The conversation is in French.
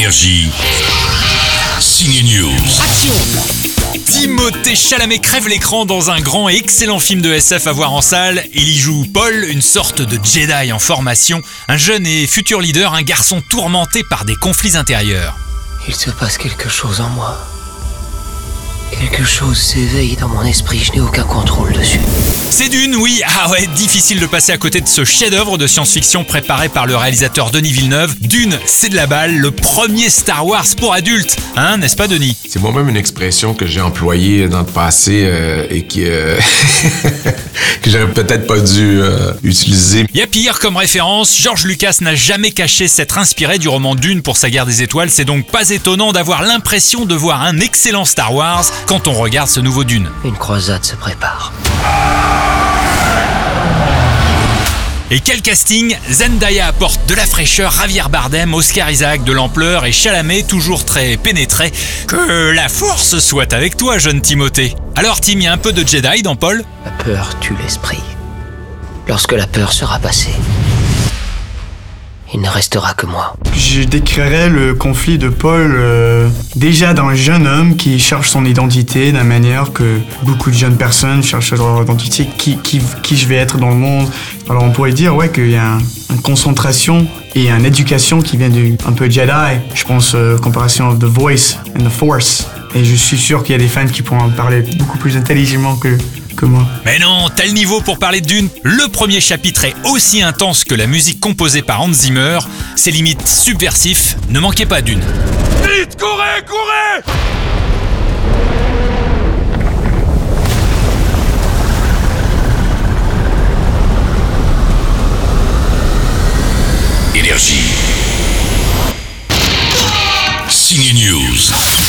Énergie. Signe News. Action Timothée Chalamet crève l'écran dans un grand et excellent film de SF à voir en salle. Il y joue Paul, une sorte de Jedi en formation, un jeune et futur leader, un garçon tourmenté par des conflits intérieurs. Il se passe quelque chose en moi. Quelque chose s'éveille dans mon esprit, je n'ai aucun contrôle dessus. C'est Dune, oui, ah ouais, difficile de passer à côté de ce chef-d'œuvre de science-fiction préparé par le réalisateur Denis Villeneuve. Dune, c'est de la balle, le premier Star Wars pour adultes, hein, n'est-ce pas Denis? C'est moi-même une expression que j'ai employée dans le passé euh, et qui, euh, que j'aurais peut-être pas dû euh, utiliser. Y a pire comme référence, George Lucas n'a jamais caché s'être inspiré du roman Dune pour sa guerre des étoiles, c'est donc pas étonnant d'avoir l'impression de voir un excellent Star Wars quand on regarde ce nouveau Dune. Une croisade se prépare. Et quel casting? Zendaya apporte de la fraîcheur, Javier Bardem, Oscar Isaac de l'ampleur et Chalamet toujours très pénétré. Que la force soit avec toi, jeune Timothée. Alors Tim, y a un peu de Jedi dans Paul? La peur tue l'esprit. Lorsque la peur sera passée, il ne restera que moi. Je décrirais le conflit de Paul euh, déjà d'un jeune homme qui cherche son identité de la manière que beaucoup de jeunes personnes cherchent leur identité, qui, qui, qui je vais être dans le monde. Alors on pourrait dire ouais qu'il y a un- une concentration et une éducation qui vient du un peu Jedi. Je pense euh, comparaison of The Voice and The Force. Et je suis sûr qu'il y a des fans qui pourront en parler beaucoup plus intelligemment que, que moi. Mais non, le niveau pour parler de Dune. Le premier chapitre est aussi intense que la musique composée par Hans Zimmer. C'est limite subversif. Ne manquez pas Dune. Vite, courez, courez Énergie. Signe News.